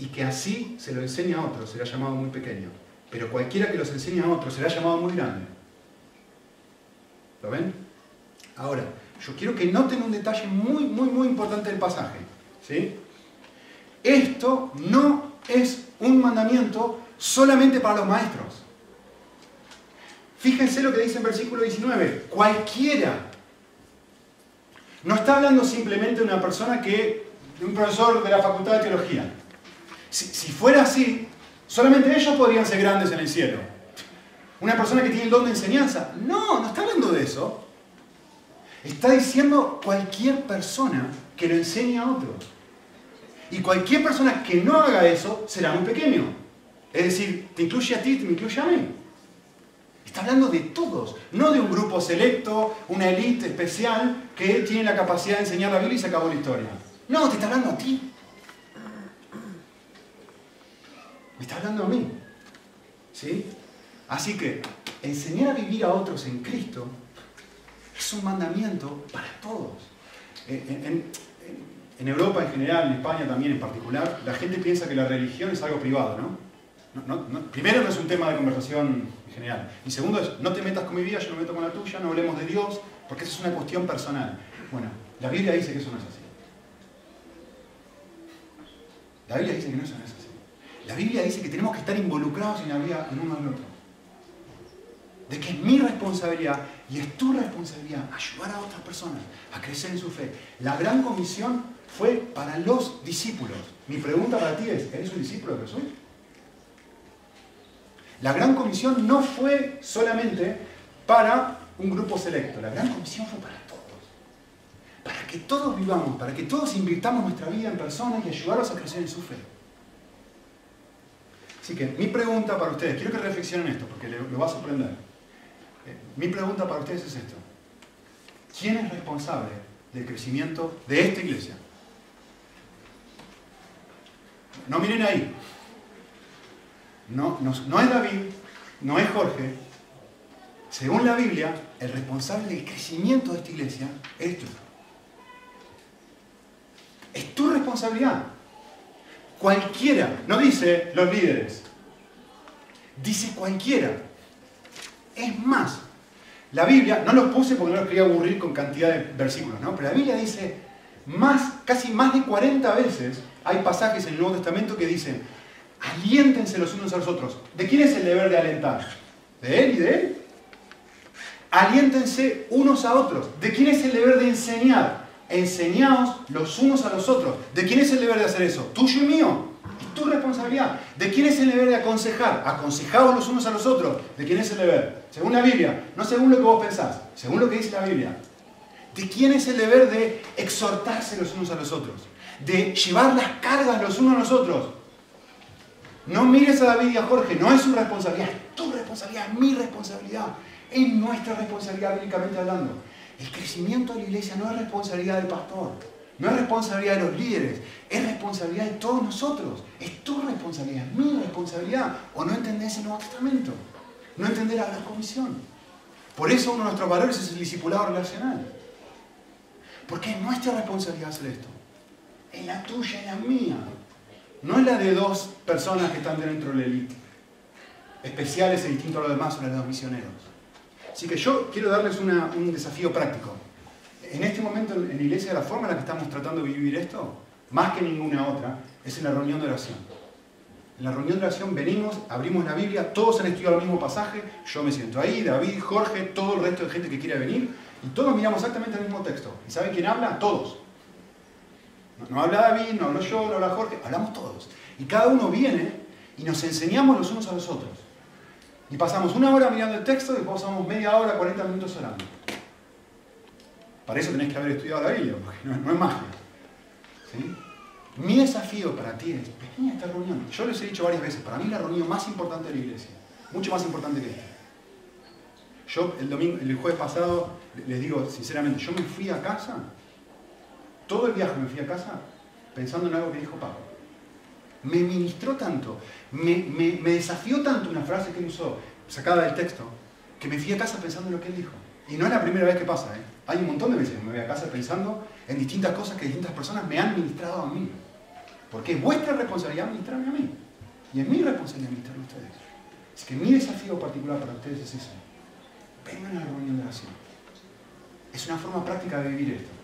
y que así se lo enseña a otro, será llamado muy pequeño. Pero cualquiera que los enseñe a otro será llamado muy grande. ¿Lo ven? Ahora, yo quiero que noten un detalle muy, muy, muy importante del pasaje. ¿sí? Esto no es un mandamiento solamente para los maestros. Fíjense lo que dice en versículo 19. Cualquiera. No está hablando simplemente de una persona que de un profesor de la Facultad de Teología. Si, fuera así, solamente ellos podrían ser grandes en el cielo. Una persona que tiene el don de enseñanza. No, no está hablando de eso. Está diciendo cualquier persona que lo enseñe a otros. Y cualquier persona que no haga eso será muy pequeño. Es decir, te incluye a ti, te incluye a mí. Está hablando de todos, no de un grupo selecto, una élite especial que tiene la capacidad de enseñar la Biblia y se acabó la historia. No, te está hablando a ti. Me está hablando a mí. ¿Sí? Así que enseñar a vivir a otros en Cristo es un mandamiento para todos. En, en, Europa en general, en España también en particular, la gente piensa que la religión es algo privado, ¿no? Primero no es un tema de conversación en general. Y segundo es, no te metas con mi vida, yo no me meto con la tuya, no hablemos de Dios, porque eso es una cuestión personal. Bueno, la Biblia dice que eso no es así. La Biblia dice que no eso no es así. La Biblia dice que tenemos que estar involucrados en la vida en uno del otro de que es mi responsabilidad y es tu responsabilidad ayudar a otras personas a crecer en su fe. La gran comisión fue para los discípulos. Mi pregunta para ti es, ¿eres un discípulo de Jesús? La gran comisión no fue solamente para un grupo selecto, la gran comisión fue para todos. Para que todos vivamos, para que todos invirtamos nuestra vida en personas y ayudarlos a crecer en su fe. Así que mi pregunta para ustedes, quiero que reflexionen esto, porque lo va a sorprender. Mi pregunta para ustedes es esto. ¿Quién es responsable del crecimiento de esta iglesia? No miren ahí. No, no, es David, no es Jorge. Según la Biblia, el responsable del crecimiento de esta iglesia es tú. Es tu responsabilidad. Cualquiera, no dice los líderes, dice cualquiera es más, la Biblia, no los puse porque no los quería aburrir con cantidad de versículos, ¿no? Pero la Biblia dice más, casi más de 40 veces hay pasajes en el Nuevo Testamento que dicen, aliéntense los unos a los otros. ¿De quién es el deber de alentar? ¿De él y de él? Aliéntense unos a otros. ¿De quién es el deber de enseñar? Enseñaos los unos a los otros. ¿De quién es el deber de hacer eso? ¿Tuyo y mío? tu responsabilidad. ¿De quién es el deber de aconsejar? Aconsejaos los unos a los otros. ¿De quién es el deber? Según la Biblia, no según lo que vos pensás, según lo que dice la Biblia. ¿De quién es el deber de exhortarse los unos a los otros? De llevar las cargas los unos a los otros. No mires a David y a Jorge, no es su responsabilidad, es tu responsabilidad, es mi responsabilidad, es nuestra responsabilidad bíblicamente hablando. El crecimiento de la iglesia no es responsabilidad del pastor. No es responsabilidad de los líderes, es responsabilidad de todos nosotros. Es tu responsabilidad, es mi responsabilidad. O no entendés el Nuevo Testamento. No entender la gran comisión. Por eso uno de nuestros valores es el discipulado relacional. Porque es nuestra responsabilidad hacer esto. Es la tuya y la mía. No es la de dos personas que están dentro de la élite. Especiales e distintos a los demás son los dos misioneros. Así que yo quiero darles un desafío práctico en este momento en la iglesia, la forma en la que estamos tratando de vivir esto, más que ninguna otra, es en la reunión de oración. En la reunión de oración venimos, abrimos la Biblia, todos han estudiado el mismo pasaje, yo me siento ahí, David, Jorge, todo el resto de gente que quiere venir, y todos miramos exactamente el mismo texto. ¿Y saben quién habla? Todos. No, habla David, no hablo yo, no habla Jorge, hablamos todos. Y cada uno viene y nos enseñamos los unos a los otros. Y pasamos una hora mirando el texto y después pasamos media hora, 40 minutos orando. Para eso tenés que haber estudiado la Biblia, porque no, es magia. Mi desafío para ti es, vení a esta reunión. Yo les he dicho varias veces, para mí la reunión más importante de la iglesia, mucho más importante que esta. Yo el, domingo, el jueves pasado, les digo sinceramente, yo me fui a casa, todo el viaje me fui a casa pensando en algo que dijo Pablo. Me ministró tanto, me, desafió tanto una frase que él usó, sacada del texto, que me fui a casa pensando en lo que él dijo. Y no es la primera vez que pasa, ¿eh? Hay un montón de veces que me voy a casa pensando en distintas cosas que distintas personas me han ministrado a mí. Porque es vuestra responsabilidad ministrarme a mí. Y es mi responsabilidad ministrarme a ustedes. Así que mi desafío particular para ustedes es ese. Vengan a la reunión de oración. Es una forma práctica de vivir esto.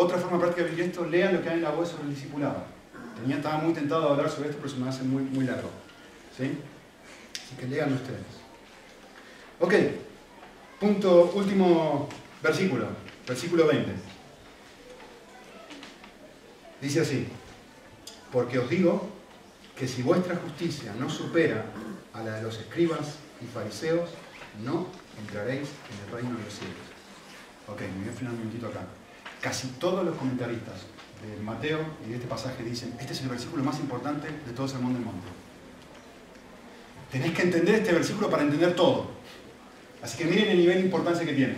Otra forma práctica de vivir esto, lean lo que hay en la web sobre el discipulado. Tenía, estaba muy tentado de hablar sobre esto, pero se me hace muy, muy largo. ¿Sí? Así que lean ustedes. Ok. Punto, último versículo, versículo 20. Dice así, porque os digo que si vuestra justicia no supera a la de los escribas y fariseos, no entraréis en el reino de los cielos. Ok, me voy a un momentito acá. Casi todos los comentaristas de Mateo y de este pasaje dicen, este es el versículo más importante de todo el sermón del monte. Tenéis que entender este versículo para entender todo. Así que miren el nivel de importancia que tiene.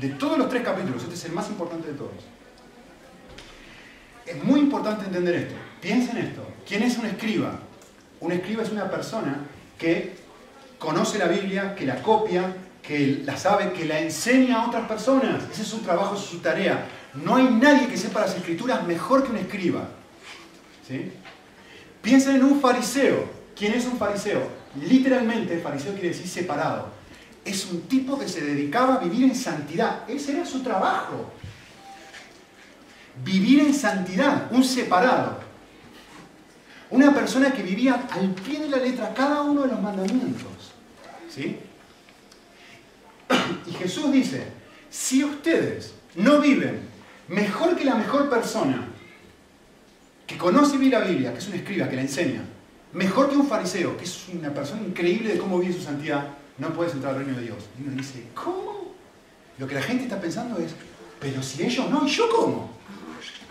De todos los tres capítulos, este es el más importante de todos. Es muy importante entender esto. Piensen esto. ¿Quién es un escriba? Un escriba es una persona que conoce la Biblia, que la copia, que la sabe, que la enseña a otras personas. Ese es su trabajo, es su tarea. No hay nadie que sepa las escrituras mejor que un escriba. ¿Sí? Piensen en un fariseo. ¿Quién es un fariseo? Literalmente, fariseo quiere decir separado. Es un tipo que se dedicaba a vivir en santidad. Ese era su trabajo. Vivir en santidad, un separado. Una persona que vivía al pie de la letra cada uno de los mandamientos. ¿Sí? Y Jesús dice, si ustedes no viven mejor que la mejor persona, que conoce bien la Biblia, que es un escriba, que la enseña, mejor que un fariseo, que es una persona increíble de cómo vive su santidad, no puedes entrar al reino de Dios. Y uno dice, ¿cómo? Lo que la gente está pensando es, pero si ellos no, ¿y yo cómo?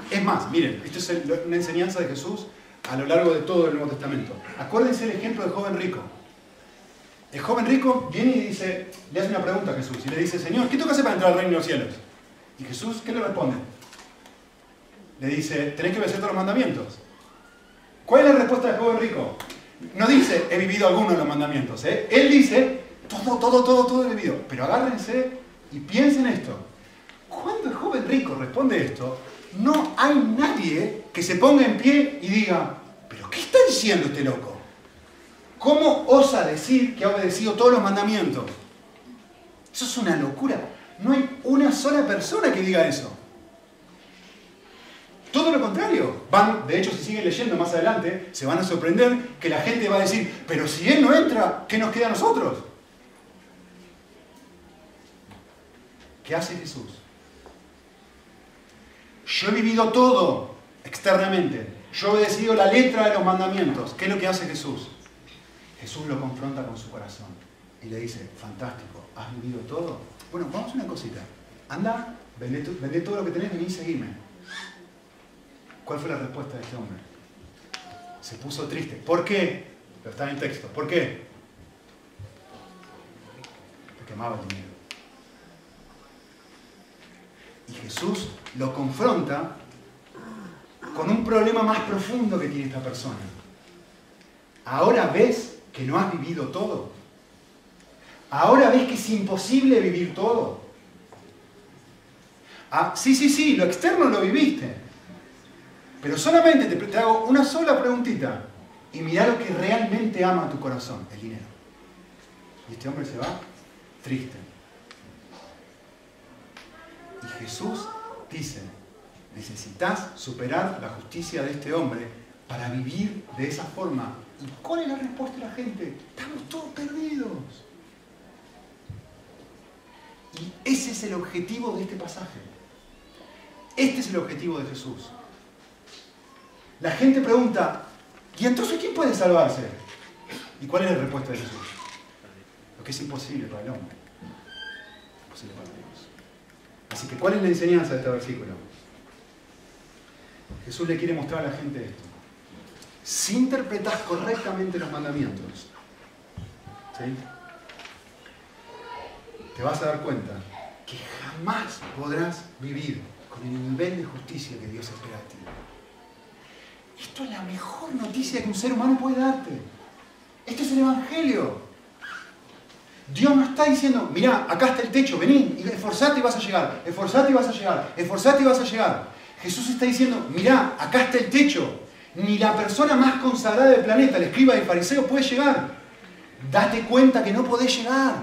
Es más, miren, esto es una enseñanza de Jesús a lo largo de todo el Nuevo Testamento. Acuérdense el ejemplo del joven rico. El joven rico viene y dice, le hace una pregunta a Jesús y le dice, Señor, ¿qué que hacer para entrar al reino de los cielos? Y Jesús, ¿qué le responde? Le dice, tenés que obedecer todos los mandamientos. ¿Cuál es la respuesta del joven rico? No dice, he vivido algunos de los mandamientos. ¿eh? Él dice, todo, todo, todo, todo he vivido. Pero agárrense y piensen esto. Cuando el joven rico responde esto, no hay nadie que se ponga en pie y diga, pero ¿qué está diciendo este loco? ¿Cómo osa decir que ha obedecido todos los mandamientos? Eso es una locura. No hay una sola persona que diga eso. Todo lo contrario. Van, de hecho, si siguen leyendo más adelante, se van a sorprender que la gente va a decir, pero si él no entra, ¿qué nos queda a nosotros? ¿Qué hace Jesús? Yo he vivido todo externamente. Yo he obedecido la letra de los mandamientos. ¿Qué es lo que hace Jesús? Jesús lo confronta con su corazón y le dice, fantástico, ¿has vivido todo? Bueno, vamos a una cosita. Anda, vende, todo lo que tenés, vení y seguime. ¿Cuál fue la respuesta de este hombre? Se puso triste. ¿Por qué? Pero está en el texto. ¿Por qué? Porque amaba el dinero. Y Jesús lo confronta con un problema más profundo que tiene esta persona. Ahora ves que no has vivido todo. Ahora ves que es imposible vivir todo. Ah, sí, sí, sí, lo externo lo viviste. Pero solamente te, hago una sola preguntita y mira lo que realmente ama tu corazón, el dinero. Y este hombre se va triste. Y Jesús dice, necesitas superar la justicia de este hombre para vivir de esa forma. ¿Y cuál es la respuesta de la gente? Estamos todos perdidos. Y ese es el objetivo de este pasaje. Este es el objetivo de Jesús. La gente pregunta, ¿y entonces quién puede salvarse? ¿Y cuál es la respuesta de Jesús? Lo que es imposible para el hombre. Imposible para Dios. Así que, ¿cuál es la enseñanza de este versículo? Jesús le quiere mostrar a la gente esto. Si interpretas correctamente los mandamientos, te vas a dar cuenta que jamás podrás vivir con el nivel de justicia que Dios espera de ti. Esto es la mejor noticia que un ser humano puede darte. Esto es el Evangelio. Dios no está diciendo, mira, acá está el techo, vení, esforzate y vas a llegar, esforzate y vas a llegar, esforzate y vas a llegar. Jesús está diciendo, mira, acá está el techo. Ni la persona más consagrada del planeta, el escriba el fariseo, puede llegar. Date cuenta que no podés llegar.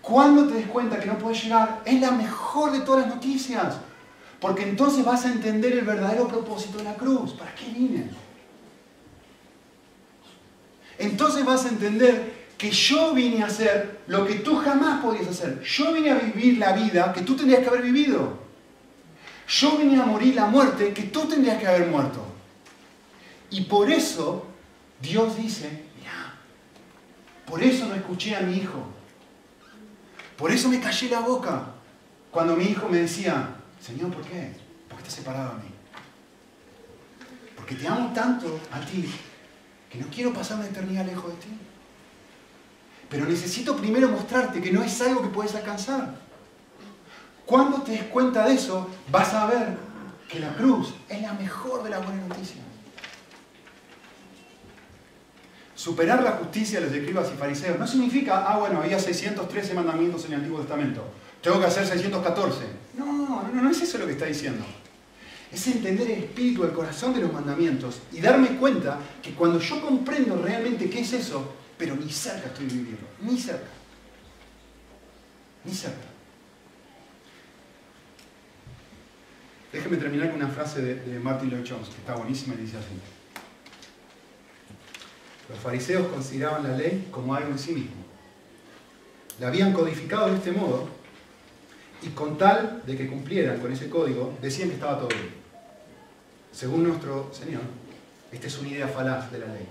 Cuando te des cuenta que no podés llegar, es la mejor de todas las noticias. Porque entonces vas a entender el verdadero propósito de la cruz. ¿Para qué vine? Entonces vas a entender que yo vine a hacer lo que tú jamás podías hacer. Yo vine a vivir la vida que tú tenías que haber vivido. Yo vine a morir la muerte que tú tendrías que haber muerto. Y por eso Dios dice, mira, por eso no escuché a mi hijo. Por eso me callé la boca cuando mi hijo me decía, Señor, ¿por qué? ¿Por qué has separado a mí? Porque te amo tanto a ti que no quiero pasar una eternidad lejos de ti. Pero necesito primero mostrarte que no es algo que puedes alcanzar. Cuando te des cuenta de eso, vas a ver que la cruz es la mejor de las buenas noticias. Superar la justicia de los escribas y fariseos no significa, ah, bueno, había 613 mandamientos en el Antiguo Testamento, tengo que hacer 614. No, no, no es eso lo que está diciendo. Es entender el espíritu, el corazón de los mandamientos y darme cuenta que cuando yo comprendo realmente qué es eso, pero ni cerca estoy viviendo, ni cerca. Ni cerca. Déjeme terminar con una frase de, Martin Lloyd Jones, que está buenísima y dice así. Los fariseos consideraban la ley como algo en sí mismo. La habían codificado de este modo y con tal de que cumplieran con ese código, decían que estaba todo bien. Según nuestro Señor, esta es una idea falaz de la ley.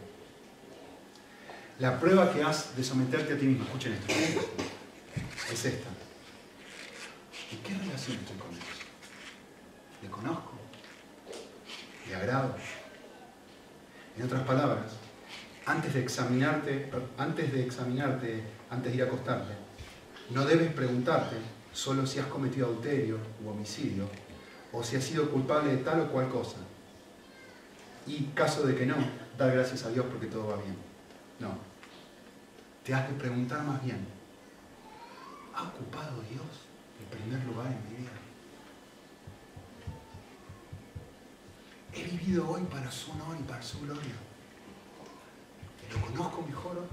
La prueba que has de someterte a ti mismo, escuchen esto, es esta. ¿En qué relación estoy con Dios? ¿Le conozco? ¿Le agrado? En otras palabras, antes de examinarte, antes de examinarte, antes de ir a acostarte, no debes preguntarte solo si has cometido adulterio u homicidio o si has sido culpable de tal o cual cosa. Y caso de que no, dar gracias a Dios porque todo va bien. No, te has de preguntar más bien, ¿ha ocupado Dios el primer lugar en mi vida? He vivido hoy para su honor y para su gloria. ¿Lo conozco mejor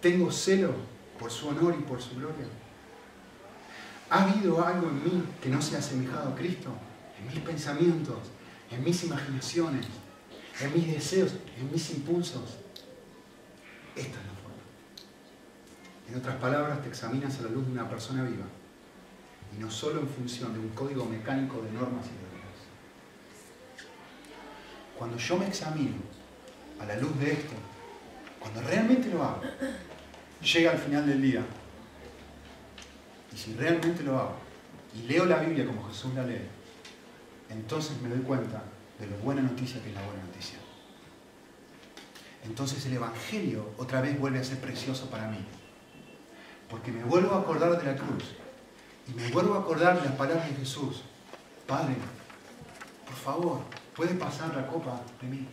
¿Tengo celo por su honor y por su gloria? ¿Ha habido algo en mí que no se ha asemejado a Cristo? En mis pensamientos, en mis imaginaciones, en mis deseos, en mis impulsos. Esta es la forma. En otras palabras, te examinas a la luz de una persona viva y no solo en función de un código mecánico de normas y reglas. Cuando yo me examino a la luz de esto, cuando realmente lo hago, llega al final del día, y si realmente lo hago, y leo la Biblia como Jesús la lee, entonces me doy cuenta de lo buena noticia que es la buena noticia entonces el Evangelio otra vez vuelve a ser precioso para mí. Porque me vuelvo a acordar de la cruz y me vuelvo a acordar de las palabras de Jesús. Padre, por favor, puede pasar la copa de mí.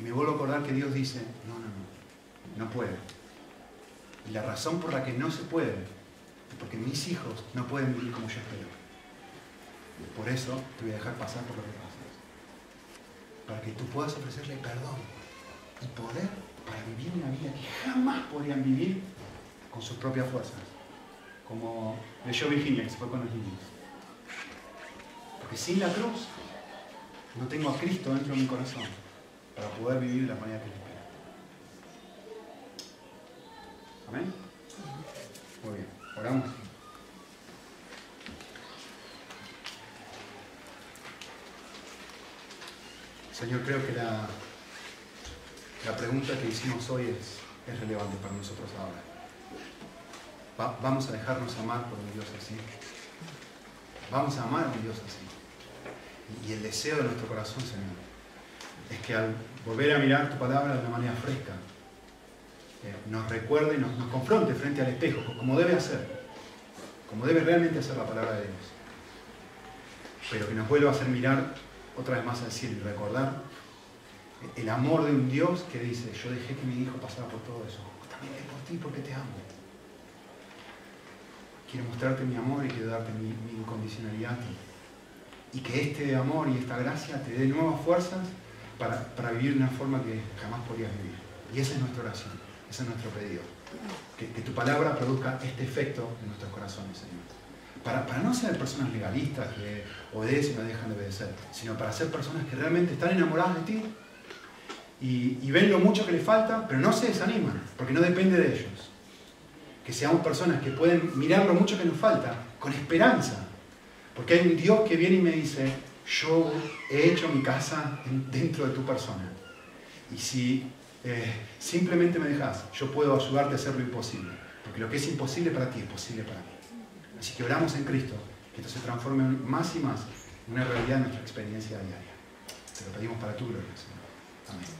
Y me vuelvo a acordar que Dios dice, no, no, no, no puede. Y la razón por la que no se puede es porque mis hijos no pueden vivir como yo espero. Por eso te voy a dejar pasar por lo que pasas. Para que tú puedas ofrecerle perdón y poder para vivir una vida que jamás podrían vivir con sus propias fuerzas. Como leyó Virginia, que se fue con los niños. Porque sin la cruz no tengo a Cristo dentro de mi corazón para poder vivir de la manera que Él espera. Amén. Muy bien, oramos. Señor, creo que la la pregunta que hicimos hoy es, es relevante para nosotros ahora. vamos a dejarnos amar por un Dios así. Vamos a amar a un Dios así. Y, el deseo de nuestro corazón, Señor, es que al volver a mirar tu palabra de una manera fresca, eh, nos recuerde y nos, confronte frente al espejo, como debe hacer, como debe realmente hacer la palabra de Dios. Pero que nos vuelva a hacer mirar otra vez más al cielo y recordar el amor de un Dios que dice, yo dejé que mi hijo pasara por todo eso, también es por ti porque te amo. Quiero mostrarte mi amor y quiero darte mi, incondicionalidad Y que este amor y esta gracia te dé nuevas fuerzas para, vivir de una forma que jamás podrías vivir. Y esa es nuestra oración, ese es nuestro pedido. Que, tu palabra produzca este efecto en nuestros corazones, Señor. Para, no ser personas legalistas que obedecen y no dejan de obedecer, sino para ser personas que realmente están enamoradas de ti y, ven lo mucho que les falta, pero no se desaniman, porque no depende de ellos. Que seamos personas que pueden mirar lo mucho que nos falta con esperanza, Porque hay un Dios que viene y me dice, yo he hecho mi casa dentro de tu persona. Y si eh, simplemente me dejas, yo puedo ayudarte a hacer lo imposible. Porque lo que es imposible para ti es posible para mí. Así que oramos en Cristo, que esto se transforme más y más en una realidad de nuestra experiencia diaria. Te lo pedimos para tu gloria, Señor. Amén.